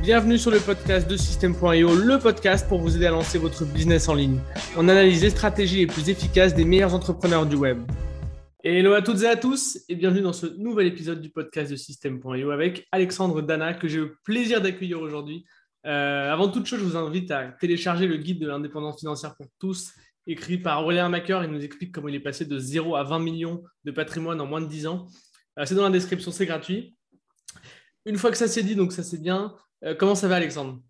Bienvenue sur le podcast de System.io, le podcast pour vous aider à lancer votre business en ligne. On analyse les stratégies les plus efficaces des meilleurs entrepreneurs du web. Hello à toutes et à tous et bienvenue dans ce nouvel épisode du podcast de System.io avec Alexandre Dana que j'ai le plaisir d'accueillir aujourd'hui. Euh, avant toute chose, je vous invite à télécharger le guide de l'indépendance financière pour tous écrit par Aurélien Macker. Il nous explique comment il est passé de 0 à 20 millions de patrimoine en moins de 10 ans. Euh, c'est dans la description, c'est gratuit. Une fois que ça s'est dit, donc ça c'est bien, euh, comment ça va Alexandre?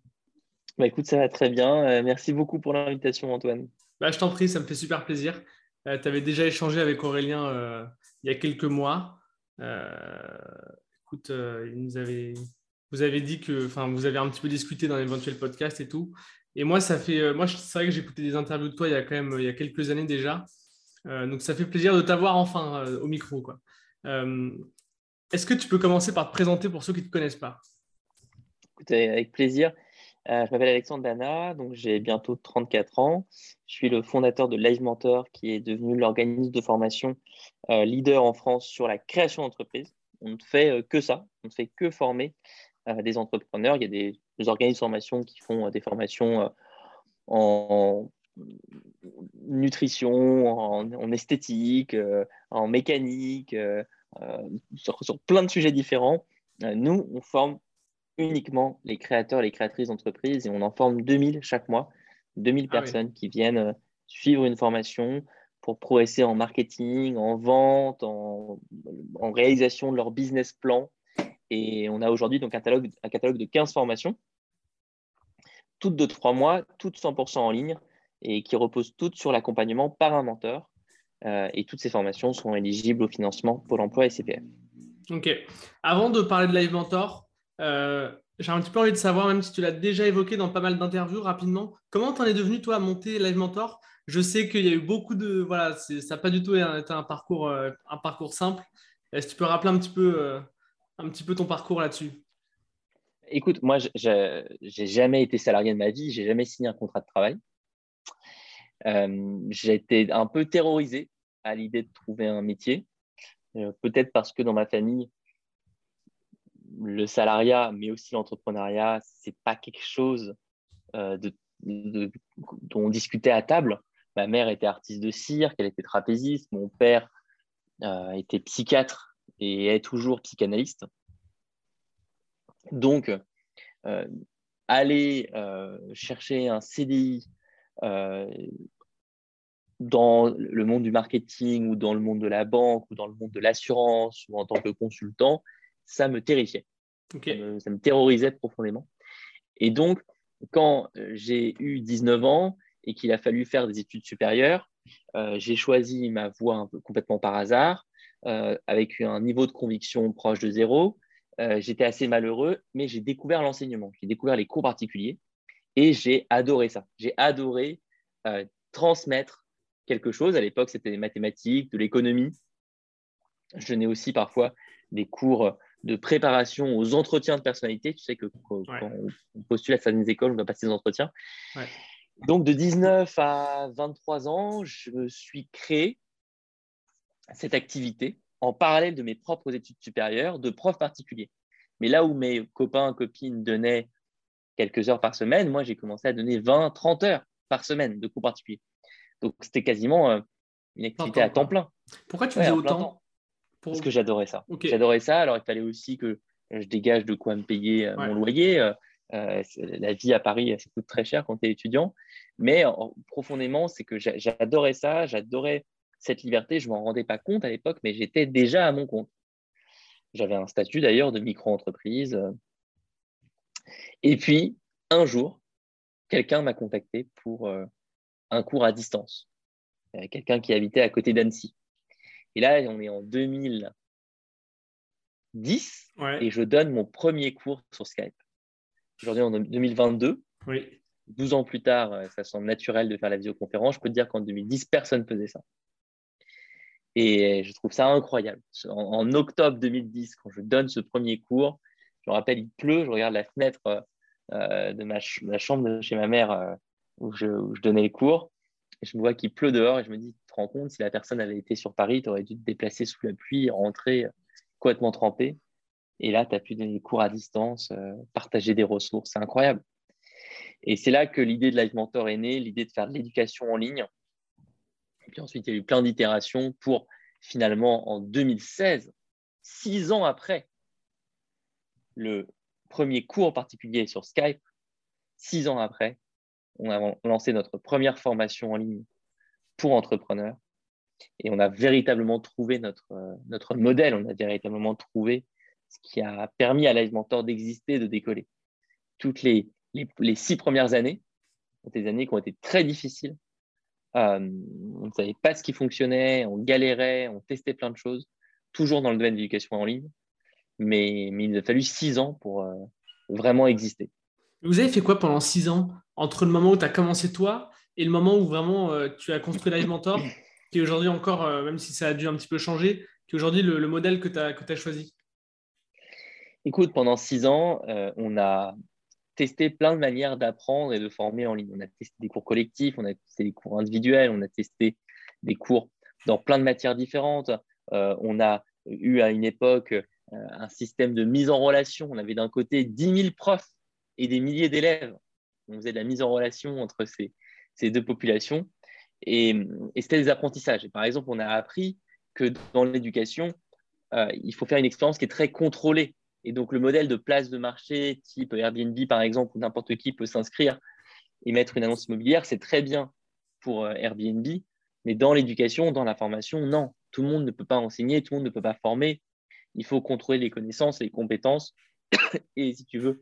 Bah, Écoute, ça va très bien. Euh, merci beaucoup pour l'invitation Antoine. Bah, je t'en prie, ça me fait super plaisir. tu avais déjà échangé avec Aurélien il y a quelques mois. écoute, il nous avait, vous avez dit que, enfin, vous avez un petit peu discuté dans l'éventuel podcast et tout. Et moi, ça fait, moi, c'est vrai que j'ai écouté des interviews de toi il y a quand même, il y a quelques années déjà. donc, ça fait plaisir de t'avoir enfin au micro, quoi. Euh, est-ce que tu peux commencer par te présenter pour ceux qui ne te connaissent pas? Avec plaisir. Euh, je m'appelle Alexandre Dana, donc j'ai bientôt 34 ans. Je suis le fondateur de Live Mentor, qui est devenu l'organisme de formation euh, leader en France sur la création d'entreprise. On ne fait que ça, on ne fait que former des entrepreneurs. Il y a des, organismes de formation qui font des formations en nutrition, en, esthétique, euh, en mécanique, euh, euh, sur, plein de sujets différents. nous, on forme uniquement les créateurs, les créatrices d'entreprises et on en forme 2000 chaque mois, 2000 ah personnes qui viennent suivre une formation pour progresser en marketing, en vente, en, en, réalisation de leur business plan. Et on a aujourd'hui donc un catalogue, un catalogue de 15 formations, toutes de 3 mois, toutes 100% en ligne, et qui reposent toutes sur l'accompagnement par un mentor. Euh, et toutes ces formations sont éligibles au financement Pôle emploi et CPF. Ok. Avant de parler de Live Mentor, euh, j'ai un petit peu envie de savoir, même si tu l'as déjà évoqué dans pas mal d'interviews rapidement, comment tu en es devenu toi à monter Live Mentor? Je sais qu'il y a eu beaucoup de. Voilà, ça n'a pas du tout été un parcours, euh, un parcours simple. Est-ce que tu peux rappeler un petit peu, un petit peu ton parcours là-dessus? Écoute, moi, j'ai jamais été salarié de ma vie, j'ai jamais signé un contrat de travail. Euh, j'ai été un peu terrorisé à l'idée de trouver un métier. Euh, peut-être parce que dans ma famille, le salariat, mais aussi l'entrepreneuriat, c'est pas quelque chose euh, de, dont on discutait à table. Ma mère était artiste de cirque, elle était trapéziste, mon père était psychiatre et est toujours psychanalyste. Donc, aller chercher un CDI euh, dans le monde du marketing ou dans le monde de la banque ou dans le monde de l'assurance ou en tant que consultant, ça me terrifiait. Ça, me, terrorisait profondément. Et donc, quand euh, j'ai eu 19 ans et qu'il a fallu faire des études supérieures, euh, j'ai choisi ma voie un peu complètement par hasard, avec un niveau de conviction proche de zéro. J'étais assez malheureux, mais j'ai découvert l'enseignement, j'ai découvert les cours particuliers. Et j'ai adoré ça. J'ai adoré euh, transmettre quelque chose. À l'époque, c'était des mathématiques, de l'économie. Je donnais aussi parfois des cours de préparation aux entretiens de personnalité. Tu sais que quand, on postule à certaines écoles, on doit passer des entretiens. Donc, de 19 à 23 ans, je me suis créé cette activité en parallèle de mes propres études supérieures de prof particulier. Mais là où mes copains, copines donnaient quelques heures par semaine, moi, j'ai commencé à donner 20, 30 heures par semaine de cours particuliers. Donc, c'était quasiment euh, une activité à temps plein. Pourquoi tu faisais autant? Parce que j'adorais ça. J'adorais ça. Alors, il fallait aussi que je dégage de quoi me payer euh, mon loyer. Euh, la vie à Paris, ça coûte très cher quand tu es étudiant. Mais profondément, c'est que j'adorais ça. J'adorais cette liberté. Je ne m'en rendais pas compte à l'époque, mais j'étais déjà à mon compte. J'avais un statut d'ailleurs de micro-entreprise. Et puis, un jour, quelqu'un m'a contacté pour euh, un cours à distance. Euh, quelqu'un qui habitait à côté d'Annecy. Et là, on est en 2010 et je donne mon premier cours sur Skype. Aujourd'hui, en 2022. Oui. 12 ans plus tard, euh, ça semble naturel de faire la visioconférence. Je peux te dire qu'en 2010, personne ne faisait ça. Et je trouve ça incroyable. en, octobre 2010, quand je donne ce premier cours, je me rappelle, il pleut, je regarde la fenêtre euh, euh, de ma la chambre de chez ma mère euh, où je, donnais les cours. Je me vois qu'il pleut dehors et je me dis, tu te rends compte, si la personne avait été sur Paris, tu aurais dû te déplacer sous la pluie, rentrer complètement trempé. Et là, tu as pu donner des cours à distance, partager des ressources. C'est incroyable. Et c'est là que l'idée de Live Mentor est née, l'idée de faire de l'éducation en ligne. Et puis ensuite, il y a eu plein d'itérations pour finalement, en 2016, six ans après le premier cours particulier sur Skype, six ans après, on a lancé notre première formation en ligne pour entrepreneurs. Et on a véritablement trouvé notre, notre modèle, on a véritablement trouvé ce qui a permis à Live Mentor d'exister, de décoller. Toutes les, les, six premières années sont des années qui ont été très difficiles. Euh, on ne savait pas ce qui fonctionnait, on galérait, on testait plein de choses, toujours dans le domaine de l'éducation en ligne. Mais, il a fallu six ans pour euh, vraiment exister. Vous avez fait quoi pendant six ans? Entre le moment où tu as commencé toi et le moment où vraiment euh, tu as construit Live Mentor, qui est aujourd'hui encore, même si ça a dû un petit peu changer, qui est aujourd'hui le, le, modèle que tu as, choisi Écoute, pendant six ans, on a testé plein de manières d'apprendre et de former en ligne. On a testé des cours collectifs, on a testé des cours individuels, on a testé des cours dans plein de matières différentes. Euh, on a eu à une époque euh, un système de mise en relation. On avait d'un côté 10 000 profs et des milliers d'élèves. On faisait de la mise en relation entre ces, deux populations. Et, c'était des apprentissages. Par exemple, on a appris que dans l'éducation, euh, il faut faire une expérience qui est très contrôlée. Et donc, le modèle de place de marché type Airbnb, par exemple, où n'importe qui peut s'inscrire et mettre une annonce immobilière, c'est très bien pour euh, Airbnb. Mais dans l'éducation, dans la formation, non. Tout le monde ne peut pas enseigner, tout le monde ne peut pas former. Il faut contrôler les connaissances, les compétences. Et si tu veux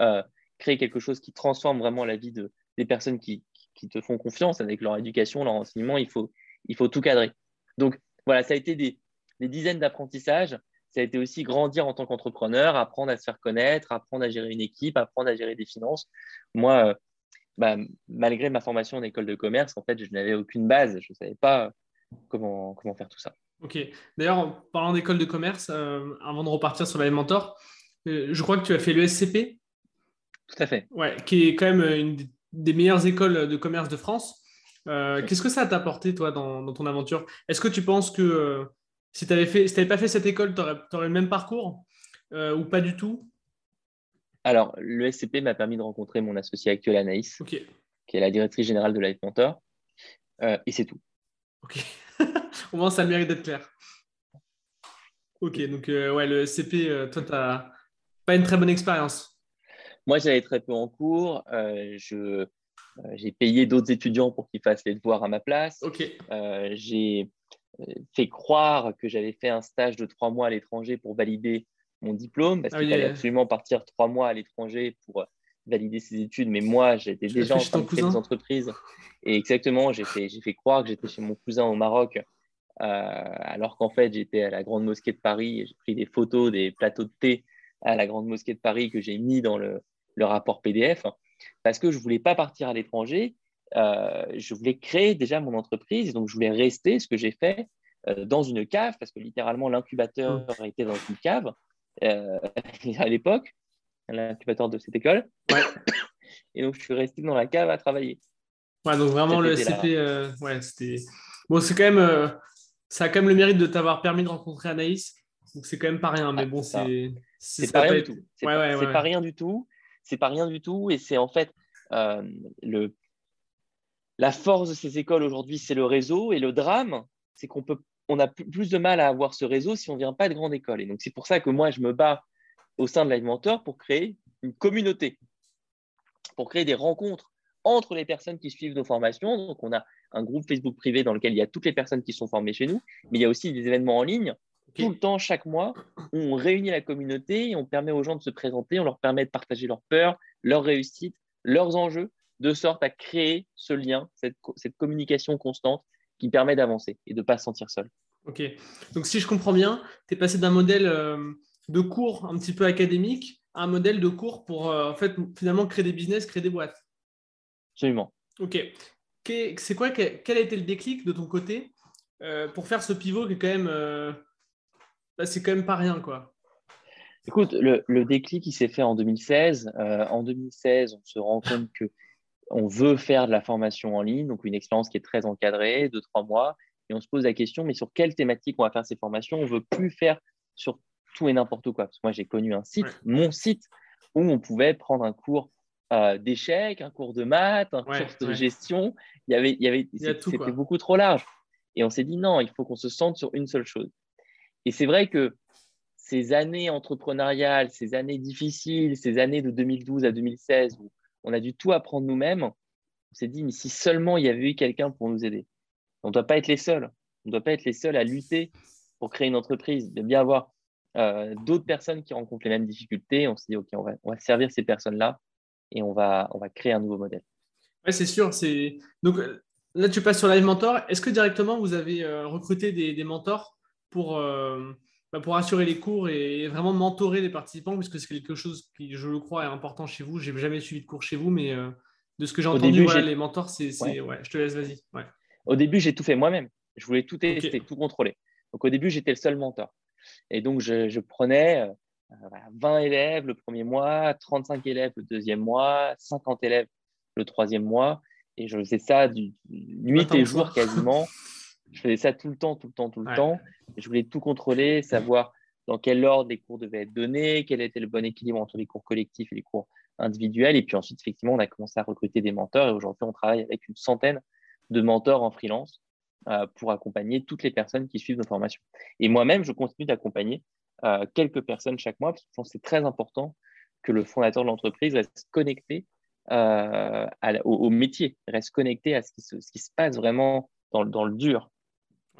euh, créer quelque chose qui transforme vraiment la vie de, des personnes qui, te font confiance avec leur éducation, leur enseignement, il faut, il faut tout cadrer. Donc, voilà, ça a été des dizaines d'apprentissages ça a été aussi grandir en tant qu'entrepreneur, apprendre à se faire connaître, apprendre à gérer une équipe, apprendre à gérer des finances. Moi, euh, bah, malgré ma formation en école de commerce, en fait, je n'avais aucune base. Je ne savais pas comment, comment faire tout ça. Ok. D'ailleurs, en parlant d'école de commerce, euh, avant de repartir sur la mentor, euh, je crois que tu as fait l'ESCP. Tout à fait. Ouais, qui est quand même une des meilleures écoles de commerce de France. Qu'est-ce que ça t'a apporté, toi, dans, dans ton aventure? Est-ce que tu penses que si tu n'avais pas fait cette école, tu aurais, le même parcours euh, ou pas du tout? Alors, le SCP m'a permis de rencontrer mon associé actuel, Anaïs, qui est la directrice générale de Life Mentor. Euh, et c'est tout. Ok. Au moins, ça mérite d'être clair. Ok, donc euh, ouais, le SCP, toi, tu n'as pas une très bonne expérience. Moi, j'avais très peu en cours. j'ai payé d'autres étudiants pour qu'ils fassent les devoirs à ma place. Ok. j'ai fait croire que j'avais fait un stage de trois mois à l'étranger pour valider mon diplôme, parce ah qu'il fallait absolument partir trois mois à l'étranger pour valider ses études. Mais moi, j'étais déjà en train de créer des entreprises. Et exactement, j'ai fait, fait croire que j'étais chez mon cousin au Maroc, euh, alors qu'en fait, j'étais à la Grande Mosquée de Paris. J'ai pris des photos des plateaux de thé à la Grande Mosquée de Paris que j'ai mis dans le, le, rapport PDF, parce que je ne voulais pas partir à l'étranger euh, je voulais créer déjà mon entreprise, donc je voulais rester, ce que j'ai fait, euh, dans une cave, parce que littéralement l'incubateur mmh. était dans une cave euh, à l'époque, l'incubateur de cette école. Et donc je suis resté dans la cave à travailler. Ouais, donc vraiment le SCP, ouais, c'était. Bon, c'est quand même. ça a quand même le mérite de t'avoir permis de rencontrer Anaïs. Donc c'est quand même pas rien, mais bon, c'est. C'est pas, rien du tout. C'est pas, rien du tout. C'est pas rien du tout. Et c'est en fait le, la force de ces écoles aujourd'hui, c'est le réseau. Et le drame, c'est qu'on peut, on a plus de mal à avoir ce réseau si on ne vient pas de grande école. Et donc, c'est pour ça que moi, je me bats au sein de Mentor pour créer une communauté, pour créer des rencontres entre les personnes qui suivent nos formations. Donc, on a un groupe Facebook privé dans lequel il y a toutes les personnes qui sont formées chez nous, mais il y a aussi des événements en ligne. Tout le temps, chaque mois, on réunit la communauté et on permet aux gens de se présenter, on leur permet de partager leurs peurs, leurs réussites, leurs enjeux de sorte à créer ce lien, cette, communication constante qui permet d'avancer et de ne pas se sentir seul. Ok. Donc, si je comprends bien, tu es passé d'un modèle euh, de cours un petit peu académique à un modèle de cours pour euh, en fait, finalement créer des business, créer des boîtes. Absolument. Ok. C'est quoi, quel a été le déclic de ton côté euh, pour faire ce pivot qui est quand même. C'est quand même pas rien, quoi. Écoute, le, le déclic, il s'est fait en 2016. en 2016, on se rend compte que on veut faire de la formation en ligne, donc une expérience qui est très encadrée, de trois mois, et on se pose la question, mais sur quelle thématique on va faire ces formations? On ne veut plus faire sur tout et n'importe quoi. Parce que moi, j'ai connu un site, mon site, où on pouvait prendre un cours euh, d'échecs, un cours de maths, un cours de gestion. Il y avait, il y avait, c'était beaucoup trop large. Et on s'est dit non, il faut qu'on se sente sur une seule chose. Et c'est vrai que ces années entrepreneuriales, ces années difficiles, ces années de 2012 à 2016 où on a dû tout apprendre nous-mêmes, on s'est dit mais si seulement il y avait eu quelqu'un pour nous aider. On ne doit pas être les seuls. On ne doit pas être les seuls à lutter pour créer une entreprise. Il doit bien avoir euh, d'autres personnes qui rencontrent les mêmes difficultés. On s'est dit, OK, on va, servir ces personnes-là et on va, créer un nouveau modèle. Oui, c'est sûr. Donc euh, là, tu passes sur Live Mentor. Est-ce que directement, vous avez euh, recruté des, mentors? Pour, bah, pour assurer les cours et vraiment mentorer les participants Puisque c'est quelque chose qui, je le crois, est important chez vous. Je n'ai jamais suivi de cours chez vous, mais de ce que j'ai entendu, début, les mentors, c'est. Ouais. je te laisse, vas-y. Au début, j'ai tout fait moi-même. Je voulais tout tester, tout contrôler. Donc au début, j'étais le seul mentor. Et donc, je, prenais 20 euh, élèves le premier mois, 35 élèves le deuxième mois, 50 élèves le troisième mois. Et je faisais ça du, nuit et jour quasiment. je faisais ça tout le temps, tout le temps, tout le temps. je voulais tout contrôler, savoir dans quel ordre les cours devaient être donnés, quel était le bon équilibre entre les cours collectifs et les cours individuels. Et puis ensuite, effectivement, on a commencé à recruter des mentors. Et aujourd'hui, on travaille avec une centaine de mentors en freelance euh, pour accompagner toutes les personnes qui suivent nos formations. Et moi-même, je continue d'accompagner euh, quelques personnes chaque mois, parce que je pense que c'est très important que le fondateur de l'entreprise reste connecté euh, au, métier, reste connecté à ce qui se, ce qui se passe vraiment dans, dans le dur.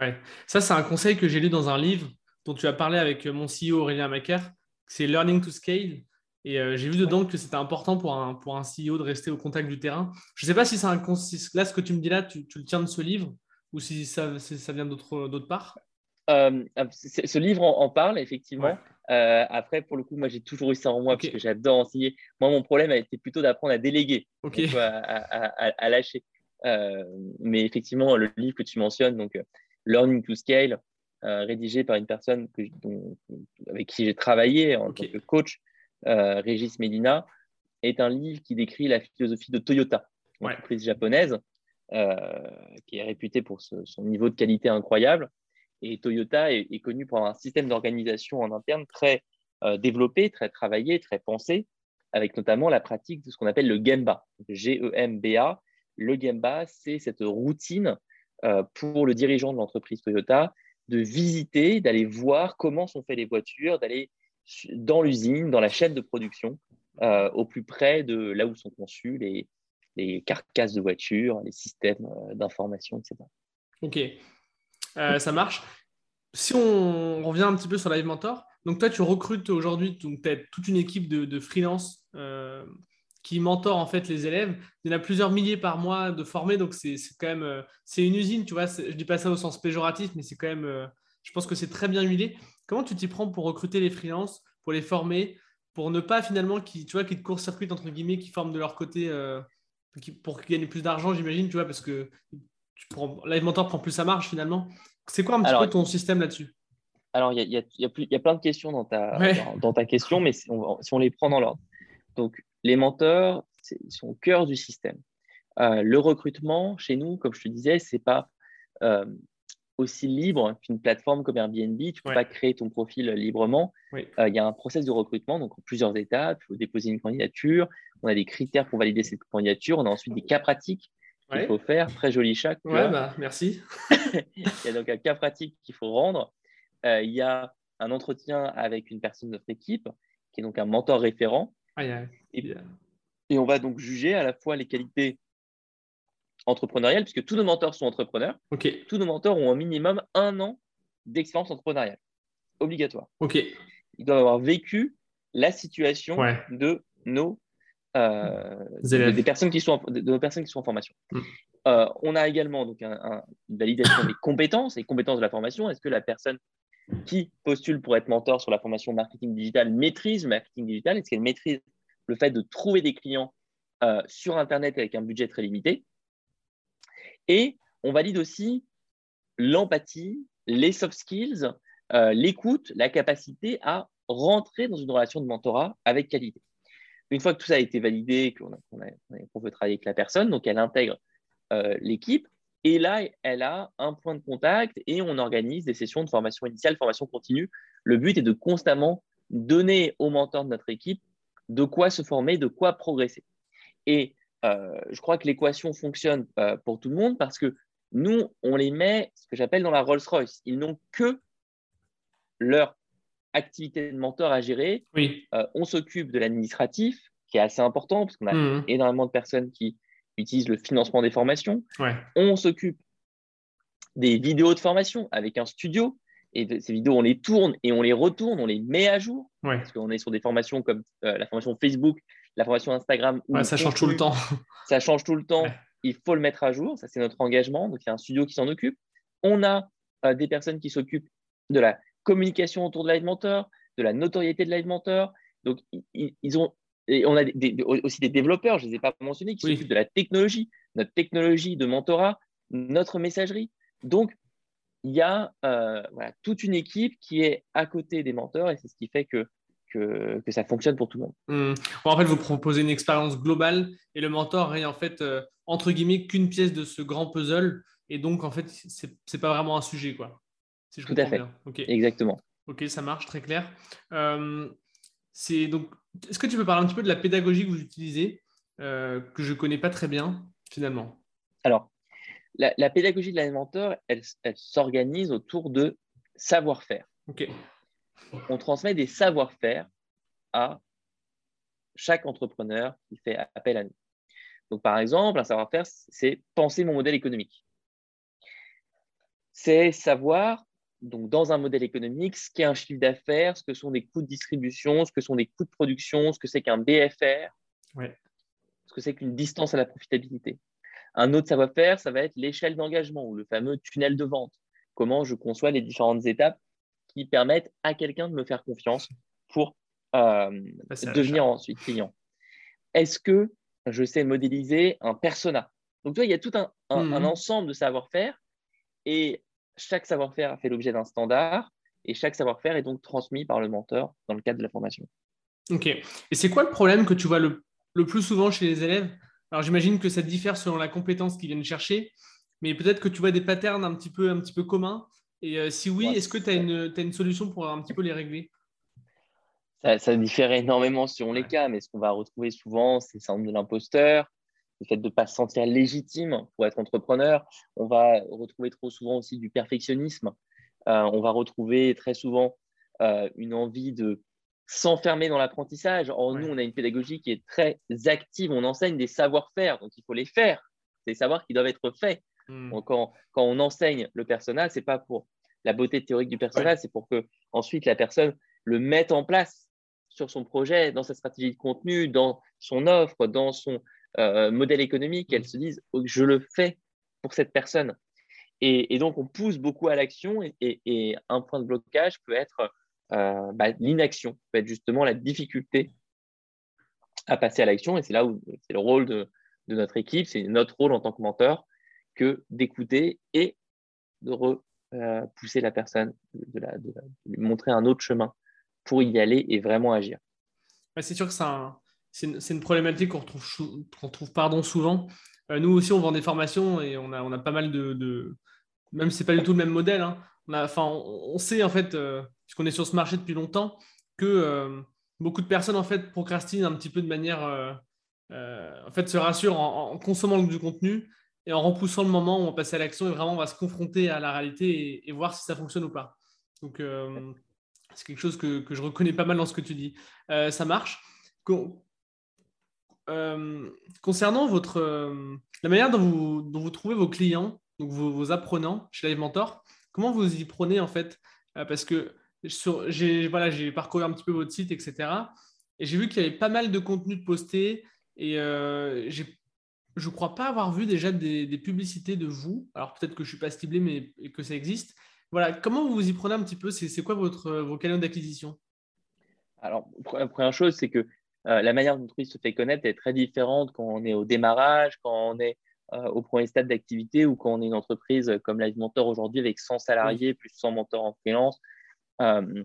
Ouais. Ça, c'est un conseil que j'ai lu dans un livre dont tu as parlé avec mon CEO Aurélien Macaire. C'est Learning to Scale. Et j'ai vu dedans que c'était important pour un, pour un CEO de rester au contact du terrain. Je ne sais pas si c'est un là ce que tu me dis là, tu, tu le tiens de ce livre ou si ça, ça vient d'autre part? Euh, euh, ce livre en, parle, effectivement. Euh, après, pour le coup, moi, j'ai toujours eu ça en moi parce que j'adore enseigner. Moi, mon problème a été plutôt d'apprendre à déléguer, à, lâcher. mais effectivement, le livre que tu mentionnes, donc Learning to Scale, rédigé par une personne que, avec qui j'ai travaillé en tant que coach, Régis Medina, est un livre qui décrit la philosophie de Toyota, une entreprise japonaise, euh, qui est réputé pour son niveau de qualité incroyable. Et Toyota est, connu pour un système d'organisation en interne très euh, développé, très travaillé, très pensé, avec notamment la pratique de ce qu'on appelle le Gemba, G-E-M-B-A. Le Gemba, c'est cette routine euh, pour le dirigeant de l'entreprise Toyota de visiter, d'aller voir comment sont faites les voitures, d'aller dans l'usine, dans la chaîne de production, au plus près de là où sont conçus les, les carcasses de voitures, les systèmes euh, d'information, etc. Ok, euh, ça marche. Si on revient un petit peu sur Live Mentor, donc toi tu recrutes aujourd'hui peut-être toute une équipe de, freelance euh, qui mentor en fait les élèves. Il y en a plusieurs milliers par mois de formés, donc c'est quand même c'est une usine, tu vois. Je dis pas ça au sens péjoratif, mais c'est quand même, je pense que c'est très bien huilé. Comment tu t'y prends pour recruter les freelances, pour les former, pour ne pas finalement qui tu vois qui te court-circuitent entre guillemets, qui forment de leur côté pour gagner plus d'argent, j'imagine, tu vois, parce que tu prends, Mentor prend plus sa marge finalement. C'est quoi un petit peu ton système là-dessus? Alors, il y a, y, y a, plein de questions dans ta, dans, ta question, mais si on, les prend dans l'ordre. Donc, les mentors sont au cœur du système. Euh, le recrutement, chez nous, comme je te disais, c'est pas euh, aussi libre qu'une plateforme comme Airbnb. Tu ne peux pas créer ton profil librement. Euh, il y a un process de recrutement, donc en plusieurs étapes. Il faut déposer une candidature. On a des critères pour valider cette candidature. On a ensuite des cas pratiques qu'il faut faire. Très joli chat. Ouais, bah, merci. il y a donc un cas pratique qu'il faut rendre. Il y a un entretien avec une personne de notre équipe, qui est donc un mentor référent. Et, et on va donc juger à la fois les qualités entrepreneuriale, puisque tous nos mentors sont entrepreneurs. Tous nos mentors ont au minimum un an d'expérience entrepreneuriale. Obligatoire. Ok. Ils doivent avoir vécu la situation de nos euh, des personnes qui sont de nos personnes qui sont en formation. Hmm. Euh, on a également donc une validation des compétences et compétences de la formation. Est-ce que la personne qui postule pour être mentor sur la formation marketing digital maîtrise le marketing digital Est-ce qu'elle maîtrise le fait de trouver des clients euh, sur Internet avec un budget très limité? Et on valide aussi l'empathie, les soft skills, euh, l'écoute, la capacité à rentrer dans une relation de mentorat avec qualité. Une fois que tout ça a été validé, qu'on veut travailler avec la personne, donc elle intègre euh, l'équipe, et là, elle a un point de contact et on organise des sessions de formation initiale, formation continue le but est de constamment donner aux mentors de notre équipe de quoi se former, de quoi progresser. Et euh, je crois que l'équation fonctionne euh, pour tout le monde parce que nous, on les met, ce que j'appelle dans la Rolls-Royce. Ils n'ont que leur activité de mentor à gérer. Oui. Euh, on s'occupe de l'administratif, qui est assez important parce qu'on a Mhm. énormément de personnes qui utilisent le financement des formations. Ouais. On s'occupe des vidéos de formation avec un studio. Et ces vidéos, on les tourne et on les retourne, on les met à jour. Ouais. Parce qu'on est sur des formations comme euh, la formation Facebook, la formation Instagram. Ouais, ça change tout le temps. Ça change tout le temps. Il faut le mettre à jour. Ça, c'est notre engagement. Donc, il y a un studio qui s'en occupe. On a euh, des personnes qui s'occupent de la communication autour de Live Mentor, de la notoriété de Live Mentor. Donc, ils ont, et on a des- des- aussi des développeurs, je ne les ai pas mentionnés, qui Oui. s'occupent de la technologie, notre technologie de mentorat, notre messagerie. Donc, il y a euh, voilà, toute une équipe qui est à côté des mentors et c'est ce qui fait que, que, que ça fonctionne pour tout le monde. Hmm. Bon, en fait, vous proposez une expérience globale et le mentor est en fait, euh, entre guillemets, qu'une pièce de ce grand puzzle. Et donc, en fait, c'est c'est pas vraiment un sujet, quoi. Si je Tout à fait. Exactement. Ok, ça marche, très clair. Euh, c'est donc, est-ce que tu peux parler un petit peu de la pédagogie que vous utilisez, euh, que je connais pas très bien finalement? Alors, la, la pédagogie de l'animateur, elle, elle s'organise autour de savoir-faire. On transmet des savoir-faire à chaque entrepreneur qui fait appel à nous. Donc, par exemple, un savoir-faire, c'est penser mon modèle économique. C'est savoir, donc, dans un modèle économique, ce qu'est un chiffre d'affaires, ce que sont des coûts de distribution, ce que sont des coûts de production, ce que c'est qu'un BFR, Ouais. ce que c'est qu'une distance à la profitabilité. Un autre savoir-faire, ça va être l'échelle d'engagement ou le fameux tunnel de vente. Comment je conçois les différentes étapes qui permettent à quelqu'un de me faire confiance pour euh, devenir ensuite client. Est-ce que je sais modéliser un persona? Donc, tu vois, il y a tout un, un- Mhm. un ensemble de savoir-faire et chaque savoir-faire a fait l'objet d'un standard et chaque savoir-faire est donc transmis par le mentor dans le cadre de la formation. Ok. Et c'est quoi le problème que tu vois le, le plus souvent chez les élèves? Alors, j'imagine que ça diffère selon la compétence qu'ils viennent chercher, mais peut-être que tu vois des patterns un petit peu, un petit peu communs. Et euh, si oui, Ouais, est-ce que tu as une, une solution pour un petit peu les régler? Ça, ça diffère énormément selon les cas, mais ce qu'on va retrouver souvent, c'est le syndrome de l'imposteur, le fait de ne pas se sentir légitime pour être entrepreneur. On va retrouver trop souvent aussi du perfectionnisme. Euh, on va retrouver très souvent euh, une envie de s'enfermer dans l'apprentissage. Or, Ouais. nous, on a une pédagogie qui est très active. On enseigne des savoir-faire, donc il faut les faire. C'est des savoirs qui doivent être faits. Hmm. Donc, quand, quand on enseigne le personnage, c'est pas pour la beauté théorique du personnage, c'est pour que ensuite la personne le mette en place sur son projet, dans sa stratégie de contenu, dans son offre, dans son euh, modèle économique. Elle se dise, oh, je le fais pour cette personne. Et, et donc, on pousse beaucoup à l'action et, et- et un point de blocage peut être euh, bah, l'inaction, peut être justement la difficulté à passer à l'action. Et c'est là où c'est le rôle de, de notre équipe, c'est notre rôle en tant que mentor que d'écouter et de repousser la personne, de, la- de la- de lui montrer un autre chemin pour y aller et vraiment agir. C'est sûr que c'est un- c'est une, problématique qu'on retrouve, pardon, souvent. Euh, nous aussi, on vend des formations et on a, on a pas mal de, Même si ce n'est pas du tout le même modèle, hein, on, sait, en fait, euh, puisqu'on est sur ce marché depuis longtemps, que euh, beaucoup de personnes, en fait, procrastinent un petit peu de manière... en fait, se rassurent en, consommant du contenu et en repoussant le moment où on va passer à l'action et vraiment on va se confronter à la réalité et, voir si ça fonctionne ou pas. Donc, c'est quelque chose que, que je reconnais pas mal dans ce que tu dis. Ça marche. Euh, concernant votre, euh, la manière dont vous, dont vous trouvez vos clients, donc vos, apprenants chez Live Mentor, comment vous y prenez en fait? Euh, Parce que j'ai voilà, parcouru un petit peu votre site, etc. Et j'ai vu qu'il y avait pas mal de contenu de posté et je ne crois pas avoir vu déjà des, publicités de vous. Alors peut-être que je ne suis pas ciblé, mais que ça existe. Voilà, comment vous vous y prenez un petit peu? C'est quoi votre, vos canaux d'acquisition? Alors, pre- première chose, c'est que euh, la manière dont l'entreprise se fait connaître est très différente quand on est au démarrage, quand on est euh, au premier stade d'activité ou quand on est une entreprise comme Live Mentor aujourd'hui avec 100 salariés plus 100 mentors en freelance. Euh,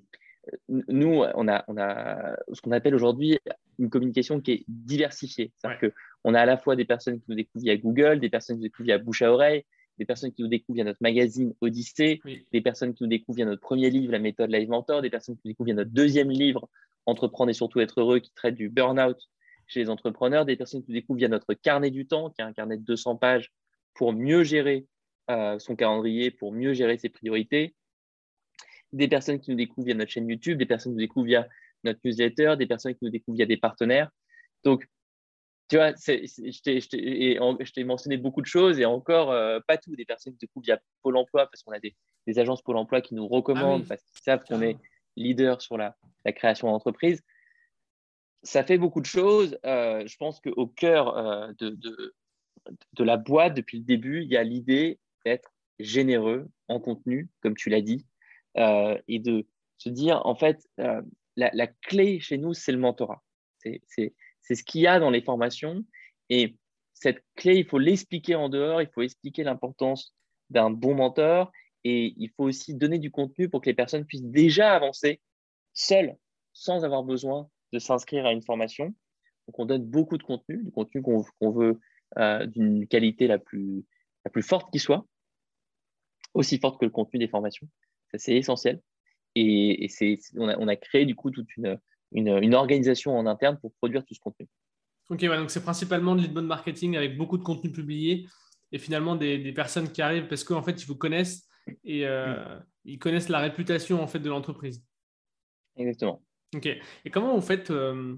nous, on a, on a ce qu'on appelle aujourd'hui une communication qui est diversifiée. C'est-à-dire qu'on a à la fois des personnes qui nous découvrent via Google, des personnes qui nous découvrent via bouche à oreille, des personnes qui nous découvrent via notre magazine Odyssée, des personnes qui nous découvrent via notre premier livre, La méthode Live Mentor, des personnes qui nous découvrent via notre deuxième livre, Entreprendre et surtout être heureux, qui traite du burn-out chez les entrepreneurs, des personnes qui nous découvrent via notre carnet du temps, qui est un carnet de 200 pages pour mieux gérer euh, son calendrier, pour mieux gérer ses priorités, des personnes qui nous découvrent via notre chaîne YouTube, des personnes qui nous découvrent via notre newsletter, des personnes qui nous découvrent via des partenaires. Donc, tu vois, je t'ai mentionné beaucoup de choses et encore euh, pas tout. Des personnes qui découvrent via Pôle emploi parce qu'on a des, agences Pôle emploi qui nous recommandent ah parce qu'ils savent qu'on est leader sur la, création d'entreprise. Ça fait beaucoup de choses. Euh, je pense qu'au cœur euh, de, la boîte, depuis le début, il y a l'idée d'être généreux en contenu, comme tu l'as dit, et de se dire, en fait, la, clé chez nous, c'est le mentorat. C'est ce qu'il y a dans les formations. Et cette clé, il faut l'expliquer en dehors, il faut expliquer l'importance d'un bon mentor et il faut aussi donner du contenu pour que les personnes puissent déjà avancer seules, sans avoir besoin de s'inscrire à une formation. Donc, on donne beaucoup de contenu, du contenu qu'on veut euh, d'une qualité la plus, la plus forte qui soit, aussi forte que le contenu des formations. Ça, c'est essentiel. Et, on, a, créé du coup toute une, une, organisation en interne pour produire tout ce contenu. Ok, donc c'est principalement de l'inbound marketing avec beaucoup de contenu publié et finalement des, personnes qui arrivent parce qu'en fait ils vous connaissent et euh, ils connaissent la réputation en fait de l'entreprise. Exactement. Ok. Et comment vous faites euh,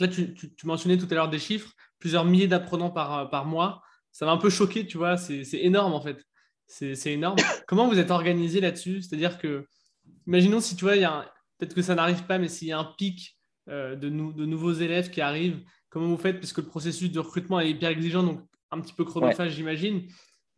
Là, tu, mentionnais tout à l'heure des chiffres, plusieurs milliers d'apprenants par, par mois. Ça m'a un peu choqué, tu vois. C'est énorme en fait. C'est énorme. comment vous êtes organisé là-dessus? C'est-à-dire que imaginons si tu vois, il y a peut-être que ça n'arrive pas, mais s'il y a un pic euh, de, de, nouveaux élèves qui arrivent, comment vous faites? Puisque le processus de recrutement est hyper exigeant, donc un petit peu chronophage, j'imagine.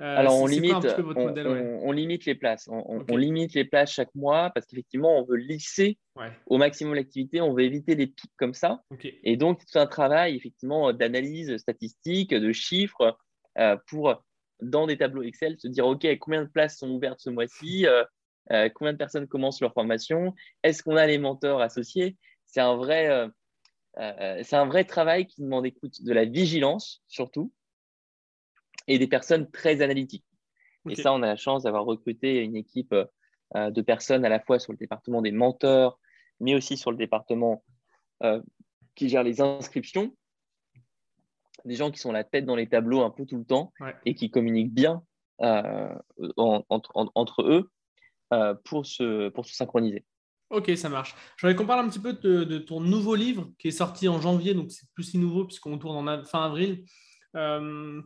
Euh, Alors, on limite, on, limite les places. On, limite les places chaque mois parce qu'effectivement, on veut lisser au maximum l'activité. On veut éviter des pics comme ça. Et donc, c'est un travail effectivement d'analyse statistique, de chiffres euh, pour, dans des tableaux Excel, se dire OK, combien de places sont ouvertes ce mois-ci? Euh, combien de personnes commencent leur formation, est-ce qu'on a les mentors associés? C'est un, vrai, c'est un vrai travail qui demande écoute, de la vigilance surtout et des personnes très analytiques. Et ça, on a la chance d'avoir recruté une équipe de personnes à la fois sur le département des mentors, mais aussi sur le département qui gère les inscriptions. Des gens qui sont la tête dans les tableaux un peu tout le temps et qui communiquent bien entre eux euh, pour, se, pour se synchroniser. Ok, ça marche. J'aimerais qu'on parle un petit peu de, ton nouveau livre qui est sorti en janvier, donc c'est plus si nouveau puisqu'on tourne en fin avril. Euh,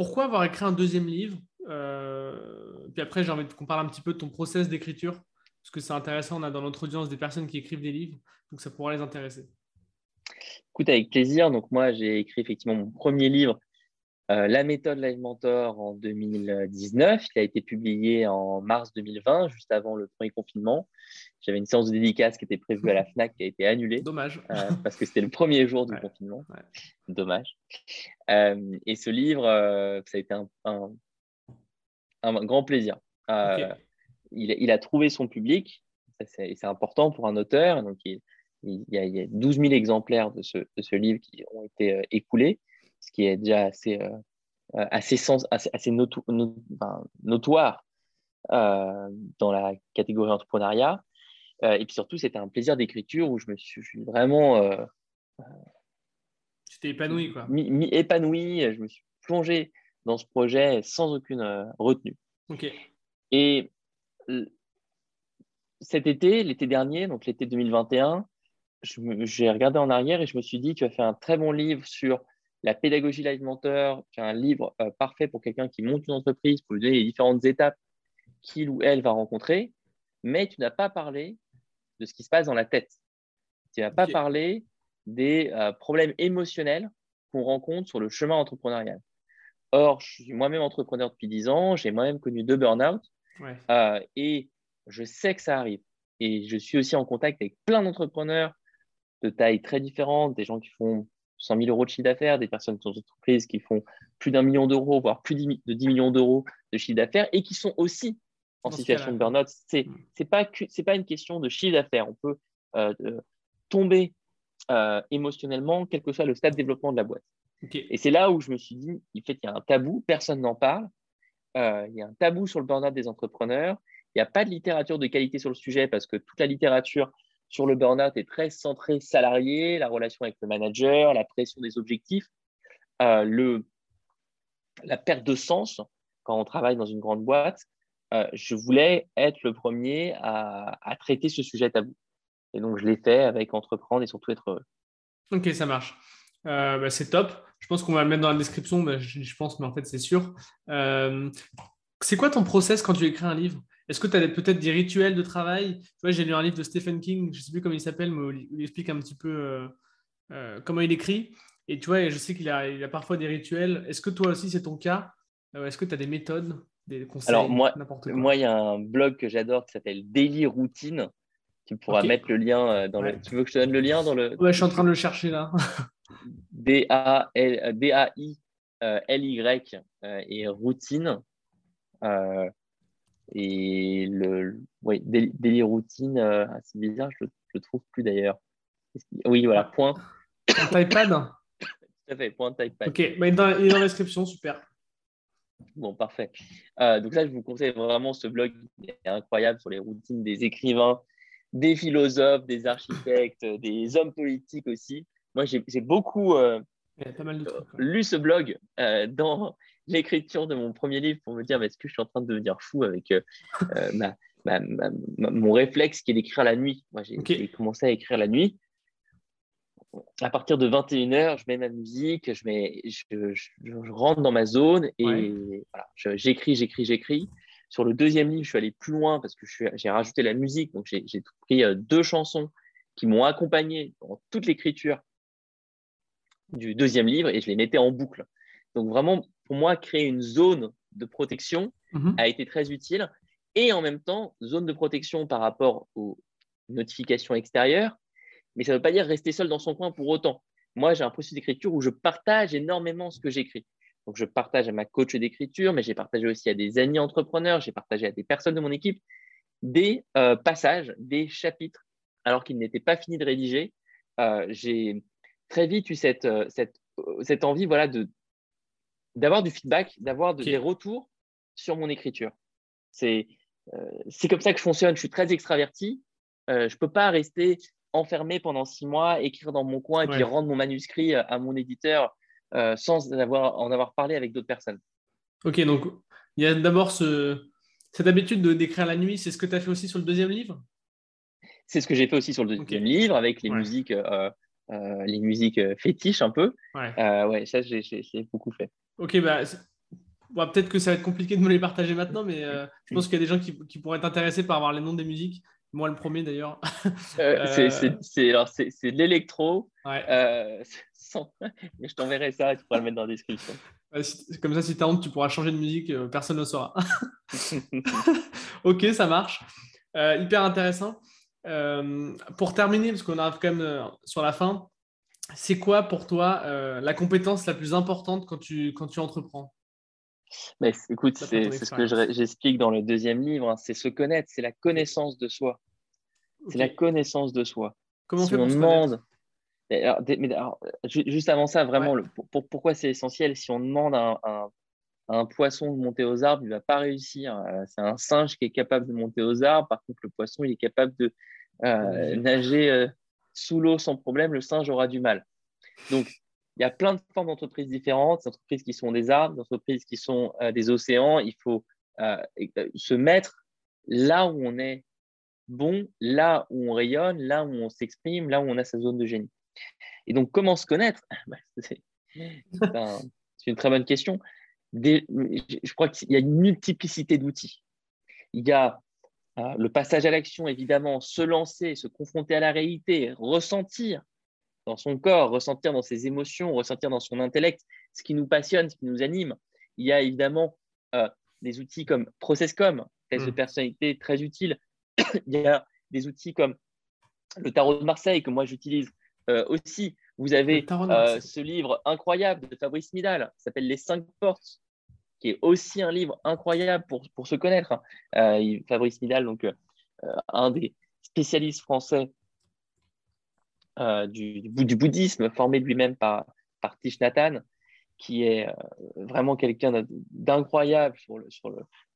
pourquoi avoir écrit un deuxième livre euh, Puis après, j'ai envie qu'on parle un petit peu de ton process d'écriture, parce que c'est intéressant. On a dans notre audience des personnes qui écrivent des livres, donc ça pourra les intéresser. Écoute, avec plaisir. Donc moi, j'ai écrit effectivement mon premier livre euh, la méthode Live Mentor en 2019, qui a été publié en mars 2020, juste avant le premier confinement. J'avais une séance de dédicace qui était prévue à la FNAC qui a été annulée. Dommage. Euh, parce que c'était le premier jour du confinement. Dommage. Euh, et ce livre, ça a été un, grand plaisir. Il, a trouvé son public, c'est important pour un auteur. Donc, il, y a, 12 000 exemplaires de ce, de ce livre qui ont été écoulés ce qui est déjà assez, euh, euh, assez, assez, notoire euh, dans la catégorie entrepreneuriat. et puis surtout, c'était un plaisir d'écriture où je me suis, vraiment. tu t'es épanoui, quoi. épanoui, je me suis plongé dans ce projet sans aucune retenue. Ok. Et cet été, l'été dernier, donc l'été 2021, j'ai regardé en arrière et je me suis dit, tu as fait un très bon livre sur la pédagogie Live Mentor, qui est un livre euh, parfait pour quelqu'un qui monte une entreprise, pour lui donner les différentes étapes qu'il ou elle va rencontrer, mais tu n'as pas parlé de ce qui se passe dans la tête. Tu n'as pas parlé des euh, problèmes émotionnels qu'on rencontre sur le chemin entrepreneurial. Or, je suis moi-même entrepreneur depuis 10 ans, j'ai moi-même connu deux burn-out euh, et je sais que ça arrive. Et je suis aussi en contact avec plein d'entrepreneurs de tailles très différentes, des gens qui font 100 000 euros de chiffre d'affaires, des personnes dans entreprises qui font plus d'un million d'euros, voire plus de 10 millions d'euros de chiffre d'affaires et qui sont aussi en situation de burn-out. Ce n'est mm. pas, pas une question de chiffre d'affaires. On peut euh, tomber euh, émotionnellement, quel que soit le stade de développement de la boîte. Et c'est là où je me suis dit, il fait qu'il y a un tabou, personne n'en parle. il y a un tabou sur le burn-out des entrepreneurs. Il n'y a pas de littérature de qualité sur le sujet parce que toute la littérature sur le burn-out est très centrée salarié, la relation avec le manager, la pression des objectifs, le, la perte de sens quand on travaille dans une grande boîte. je voulais être le premier à, traiter ce sujet tabou. Et donc, je l'ai fait avec entreprendre et surtout être heureux. Ok, ça marche. Euh, bah, c'est top. Je pense qu'on va le mettre dans la description, bah, je, pense, mais en fait, c'est sûr. Euh, c'est quoi ton process quand tu écris un livre? Est-ce que tu as peut-être des rituels de travail? J'ai lu un livre de Stephen King, je ne sais plus comment il s'appelle, mais il explique un petit peu euh, comment il écrit. Et tu vois, je sais qu'il a, a parfois des rituels. Est-ce que toi aussi, c'est ton cas? Est-ce que tu as des méthodes, des conseils Alors, moi, moi, il y a un blog que j'adore qui s'appelle Daily Routine. Tu pourras mettre le lien dans le. Tu veux que je te donne le lien dans le. Ouais, je suis en train de le chercher là. D-A-I-L-Y euh, et routine. Euh, et le oui, daily routine, euh, ah, c'est bizarre, je ne le trouve plus d'ailleurs. Oui, voilà, point. Point iPad Tout à fait, point iPad. Ok, bah, il est dans la description, super. Bon, parfait. donc là, je vous conseille vraiment ce blog incroyable sur les routines des écrivains, des philosophes, des architectes, des hommes politiques aussi. Moi, j'ai beaucoup euh, lu ce blog euh, dans l'écriture de mon premier livre pour me dire est-ce que je suis en train de devenir fou avec euh, mon réflexe qui est d'écrire la nuit? Moi, j'ai commencé à écrire la nuit. À partir de 21h, je mets ma musique, je, mets, je, rentre dans ma zone et voilà, j'écris, j'écris, j'écris. Sur le deuxième livre, je suis allé plus loin parce que j'ai rajouté la musique. Donc, j'ai pris deux chansons qui m'ont accompagné dans toute l'écriture du deuxième livre et je les mettais en boucle. Donc vraiment, pour moi, créer une zone de protection mhm. a été très utile. Et en même temps, zone de protection par rapport aux notifications extérieures, mais ça ne veut pas dire rester seul dans son coin pour autant. Moi, j'ai un processus d'écriture où je partage énormément ce que j'écris. Donc, je partage à ma coach d'écriture, mais j'ai partagé aussi à des amis entrepreneurs, j'ai partagé à des personnes de mon équipe des euh, passages, des chapitres, alors qu'ils n'étaient pas finis de rédiger. Euh, j'ai très vite eu cette, euh, cette, cette envie voilà, de, d'avoir du feedback, d'avoir des retours sur mon écriture. C'est, euh, c'est comme ça que je fonctionne. Je suis très extraverti. je ne peux pas rester enfermé pendant six mois, écrire dans mon coin et puis rendre mon manuscrit à mon éditeur sans avoir, en avoir parlé avec d'autres personnes. Ok, donc il y a d'abord ce, cette habitude de, d'écrire la nuit. C'est ce que tu as fait aussi sur le deuxième livre? C'est ce que j'ai fait aussi sur le deuxième livre avec les musiques euh, les musiques euh, fétiches un peu. Ouais, euh, ouais ça, j'ai beaucoup fait. Ok, bah, peut-être que ça va être compliqué de me les partager maintenant, mais je pense qu'il y a des gens qui, qui, pourraient être intéressés par avoir les noms des musiques. Moi, le premier d'ailleurs. c'est de l'électro. Ouais. Je t'enverrai ça, tu pourras le mettre dans la description. comme ça, si tu as honte, tu pourras changer de musique, personne ne saura. ok, ça marche. hyper intéressant. Euh, pour terminer, parce qu'on arrive quand même euh, sur la fin, c'est quoi pour toi euh, la compétence la plus importante quand tu, quand tu entreprends? Mais Écoute, c'est ce que j'explique dans le deuxième livre, hein, c'est se connaître, c'est la connaissance de soi. C'est la connaissance de soi. Comment on demande Juste avant ça, vraiment, pourquoi c'est essentiel? Si on demande à un, un poisson de monter aux arbres, il ne va pas réussir. Euh, c'est un singe qui est capable de monter aux arbres. Par contre, le poisson, il est capable de euh, nager euh, sous l'eau sans problème. Le singe aura du mal. Donc, il y a plein de formes d'entreprises différentes, des entreprises qui sont des arbres, des entreprises qui sont des océans. Il faut se mettre là où on est bon, là où on rayonne, là où on s'exprime, là où on a sa zone de génie. Et donc, comment se connaître? Bah, C'est une très bonne question je crois qu'il y a une multiplicité d'outils. Il y a euh, le passage à l'action, évidemment, se lancer, se confronter à la réalité, ressentir dans son corps, ressentir dans ses émotions, ressentir dans son intellect ce qui nous passionne, ce qui nous anime. Il y a évidemment euh, des outils comme ProcessCom, test de mm. personnalité très utile. Il y a des outils comme le tarot de Marseille que moi j'utilise euh, aussi vous avez euh, ce livre incroyable de Fabrice Midal, qui s'appelle Les cinq portes, qui est aussi un livre incroyable pour, pour se connaître. Euh, Fabrice Midal, donc euh, un des spécialistes français du, du, bouddhisme, formé lui-même par, par qui est euh, vraiment quelqu'un d'incroyable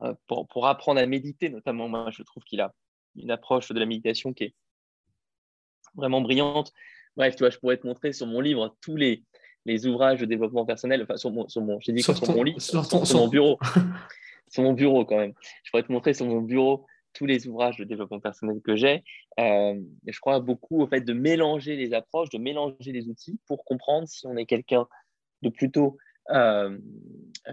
euh, pour, pour, apprendre à méditer, notamment. Moi, je trouve qu'il a une approche de la méditation qui est vraiment brillante. Bref, tu vois, je pourrais te montrer sur mon livre tous les, les ouvrages de développement personnel, enfin, sur mon, sur mon, dit sur, mon livre, sur, sur mon bureau. sur mon bureau, quand même. Je pourrais te montrer sur mon bureau tous les ouvrages de développement personnel que j'ai. Euh, je crois beaucoup au fait de mélanger les approches, de mélanger les outils pour comprendre si on est quelqu'un de plutôt euh,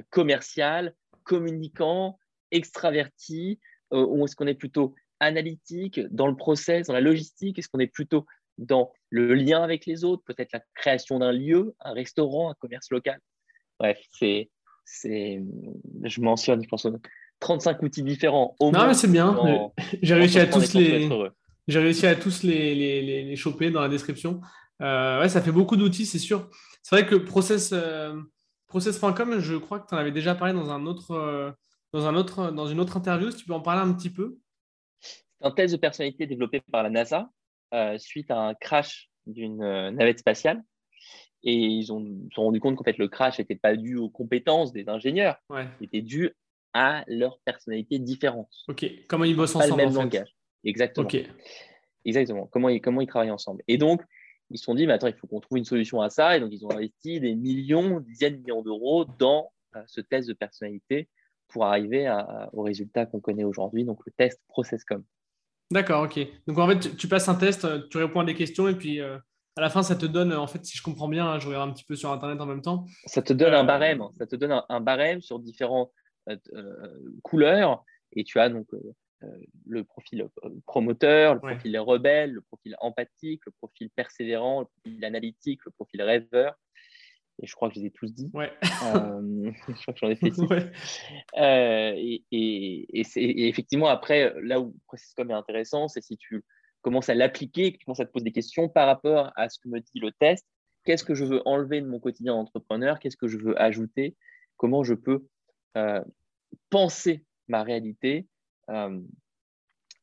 commercial, communicant, extraverti, euh, ou est-ce qu'on est plutôt analytique dans le process, dans la logistique? Est-ce qu'on est plutôt dans le lien avec les autres, peut-être la création d'un lieu, un restaurant, un commerce local Bref, c'est, c'est, je mentionne, je pense, 35 outils différents. non, mais c'est bien. J'ai réussi, à tous les... J'ai réussi à tous les, les, les, choper dans la description. Euh, ouais, ça fait beaucoup d'outils, c'est sûr. C'est vrai que process, euh, process.com, je crois que tu en avais déjà parlé dans, un autre, euh, dans, un autre, dans une autre interview. Si tu peux en parler un petit peu. C'est un test de personnalité développé par la NASA suite à un crash d'une navette spatiale. Et ils ont, se sont rendu compte qu'en fait, le crash n'était pas dû aux compétences des ingénieurs, il était dû à leur personnalité différente. Ok, comment ils bossent ensemble Pas le même langage. Exactement. Exactement. Comment ils, comment ils travaillent ensemble. Et donc, ils se sont dit, mais attends, il faut qu'on trouve une solution à ça. Et donc, ils ont investi des millions, dizaines de millions d'euros dans euh, ce test de personnalité pour arriver au résultat qu'on connaît aujourd'hui, donc le test ProcessCom. D'accord, ok. Donc, en fait, tu passes un test, tu réponds à des questions et puis euh, à la fin, ça te donne, en fait, si je comprends bien, hein, je regarde un petit peu sur Internet en même temps. Ça te donne un euh, barème. Ça te donne un, barème sur différentes couleurs. Et tu as donc euh, le profil euh, promoteur, le profil rebelle, le profil empathique, le profil persévérant, le profil analytique, le profil rêveur. Et je crois que je les ai tous dit. Ouais. Euh, je crois que j'en ai fait six. et, et, et, effectivement, après, là où le processus est intéressant, c'est si tu commences à l'appliquer, que tu commences à te poser des questions par rapport à ce que me dit le test. Qu'est-ce que je veux enlever de mon quotidien d'entrepreneur? Qu'est-ce que je veux ajouter? Comment je peux penser ma réalité euh,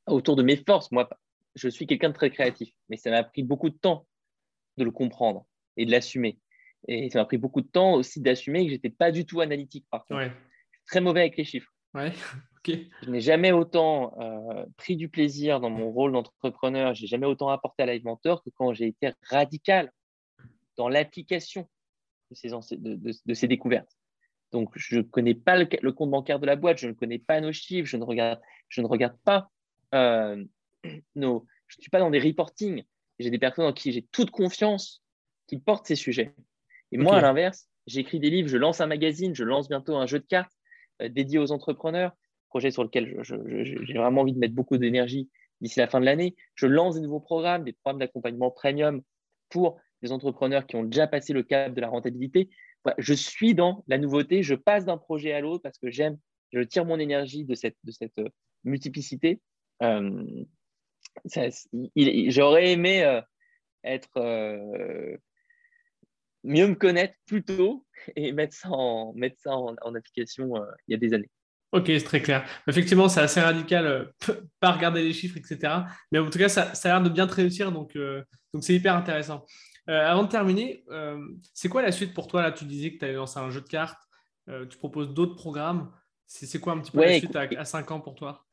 autour de mes forces? Moi, je suis quelqu'un de très créatif, mais ça m'a pris beaucoup de temps de le comprendre et de l'assumer. Et ça m'a pris beaucoup de temps aussi d'assumer que j'étais pas du tout analytique par contre. Très mauvais avec les chiffres. Ouais. Je n'ai jamais autant euh, pris du plaisir dans mon rôle d'entrepreneur, j'ai jamais autant apporté à Live Mentor que quand j'ai été radical dans l'application de ces, de ces découvertes. Donc, je ne connais pas le, compte bancaire de la boîte, je ne connais pas nos chiffres, je ne regarde, je ne regarde pas euh, nos. Je ne suis pas dans des reportings. J'ai des personnes en qui j'ai toute confiance qui portent ces sujets. Et moi, à l'inverse, j'écris des livres, je lance un magazine, je lance bientôt un jeu de cartes euh, dédié aux entrepreneurs, projet sur lequel j'ai vraiment envie de mettre beaucoup d'énergie d'ici la fin de l'année. Je lance des nouveaux programmes, des programmes d'accompagnement premium pour des entrepreneurs qui ont déjà passé le cap de la rentabilité je suis dans la nouveauté, je passe d'un projet à l'autre parce que j'aime, je tire mon énergie de cette, de cette euh, multiplicité. Euh, j'aurais aimé être mieux me connaître plus tôt et mettre ça en, mettre ça en, application il y a des années. Ok, c'est très clair. Effectivement, c'est assez radical, pas regarder les chiffres, etc. Mais en tout cas, ça, ça a l'air de bien te réussir, donc donc c'est hyper intéressant. Euh, avant de terminer, euh, c'est quoi la suite pour toi? Là, tu disais que tu avais lancé un jeu de cartes, euh, tu proposes d'autres programmes. C'est quoi un petit peu la suite à, 5 ans pour toi?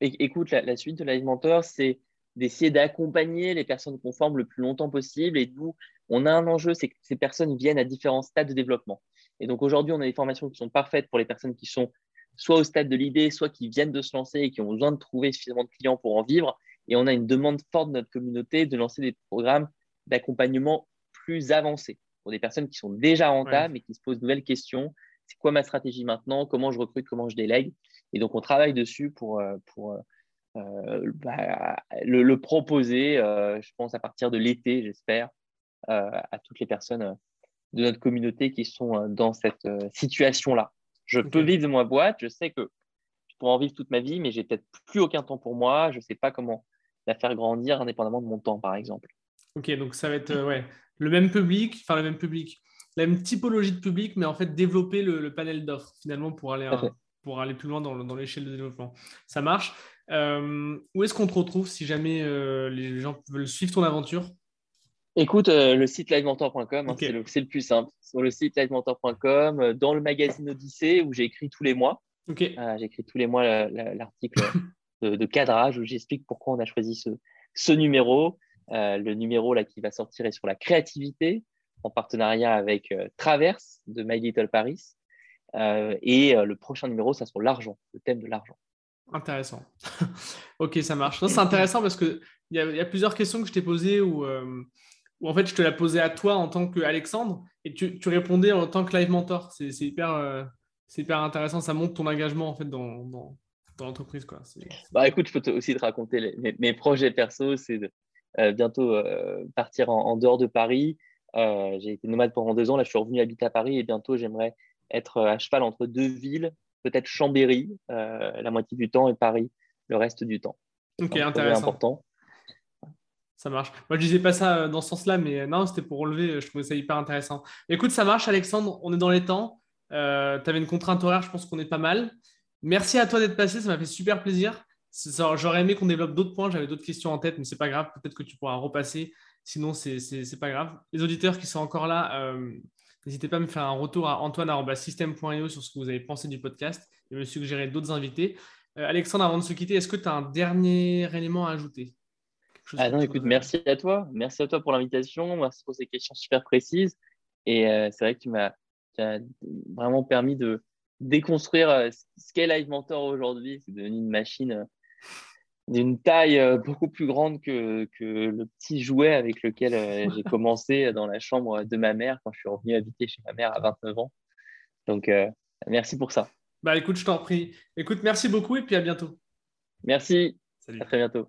Écoute, la, suite de Live Mentor, c'est d'essayer d'accompagner les personnes conformes le plus longtemps possible. Et nous, on a un enjeu, c'est que ces personnes viennent à différents stades de développement. Et donc aujourd'hui, on a des formations qui sont parfaites pour les personnes qui sont soit au stade de l'idée, soit qui viennent de se lancer et qui ont besoin de trouver suffisamment de clients pour en vivre. Et on a une demande forte de notre communauté de lancer des programmes d'accompagnement plus avancé pour des personnes qui sont déjà rentables et qui se posent de nouvelles questions. C'est quoi ma stratégie maintenant? Comment je recrute? Comment je délègue? Et donc, on travaille dessus pour, euh, pour euh, euh, bah, le, proposer, je pense, à partir de l'été, j'espère, à toutes les personnes de notre communauté qui sont dans cette situation-là. Je peux vivre de ma boîte, je sais que je pourrais en vivre toute ma vie, mais j'ai peut-être plus aucun temps pour moi, je ne sais pas comment la faire grandir indépendamment de mon temps, par exemple. Ok, donc ça va être euh, ouais, le même public, enfin le même public, la même typologie de public, mais en fait développer le, panel d'offres finalement pour aller, pour aller plus loin dans, dans l'échelle de développement. Ça marche. Euh, où est-ce qu'on te retrouve si jamais euh, les gens veulent suivre ton aventure? Écoute, le site livementor.com, hein, c'est le, plus simple. Sur le site livementor.com, dans le magazine Odyssée où j'écris tous les mois. j'écris tous les mois l'article de, cadrage où j'explique pourquoi on a choisi ce, numéro. le numéro là, qui va sortir est sur la créativité en partenariat avec Traverse de My Little Paris. et le prochain numéro, ça sur l'argent, le thème de l'argent. Intéressant. ok, ça marche. C'est intéressant parce qu'il y, a, y a plusieurs questions que je t'ai posées où, euh, en fait je te la posais à toi en tant qu'Alexandre et tu, répondais en tant que live mentor. C'est hyper, euh, hyper intéressant. Ça montre ton engagement en fait dans, dans, l'entreprise. Quoi. Bah, écoute, je peux aussi te raconter mes, projets perso. C'est de euh, bientôt partir en, dehors de Paris. J'ai été nomade pendant deux ans. Là, je suis revenu habiter à Paris et bientôt j'aimerais être à cheval entre deux villes peut-être Chambéry euh, la moitié du temps et Paris le reste du temps. Ok, intéressant. important. Ça marche. Moi, je disais pas ça euh, dans ce sens-là, mais euh, non, c'était pour relever. Je trouvais ça hyper intéressant. Écoute, ça marche, Alexandre. On est dans les temps. tu avais une contrainte horaire, je pense qu'on est pas mal. Merci à toi d'être passé, ça m'a fait super plaisir. J'aurais aimé qu'on développe d'autres points, j'avais d'autres questions en tête, mais c'est pas grave. Peut-être que tu pourras repasser. Sinon, c'est pas grave. Les auditeurs qui sont encore là, N'hésitez pas à me faire un retour à antoine.system.io sur ce que vous avez pensé du podcast et me suggérer d'autres invités. Euh, Alexandre, avant de se quitter, est-ce que tu as un dernier élément à ajouter? Ah non, écoute, merci à toi. Merci à toi pour l'invitation. Merci pour ces questions super précises. Et euh, c'est vrai que tu m'as vraiment permis de déconstruire euh, ce qu'est Live Mentor aujourd'hui. C'est devenu une machine d'une taille euh, beaucoup plus grande que, le petit jouet avec lequel euh, j'ai commencé dans la chambre de ma mère quand je suis revenu habiter chez ma mère à 29 ans. Donc, euh, merci pour ça. Bah écoute, je t'en prie. Écoute, merci beaucoup et puis à bientôt. Merci. Salut. À très bientôt.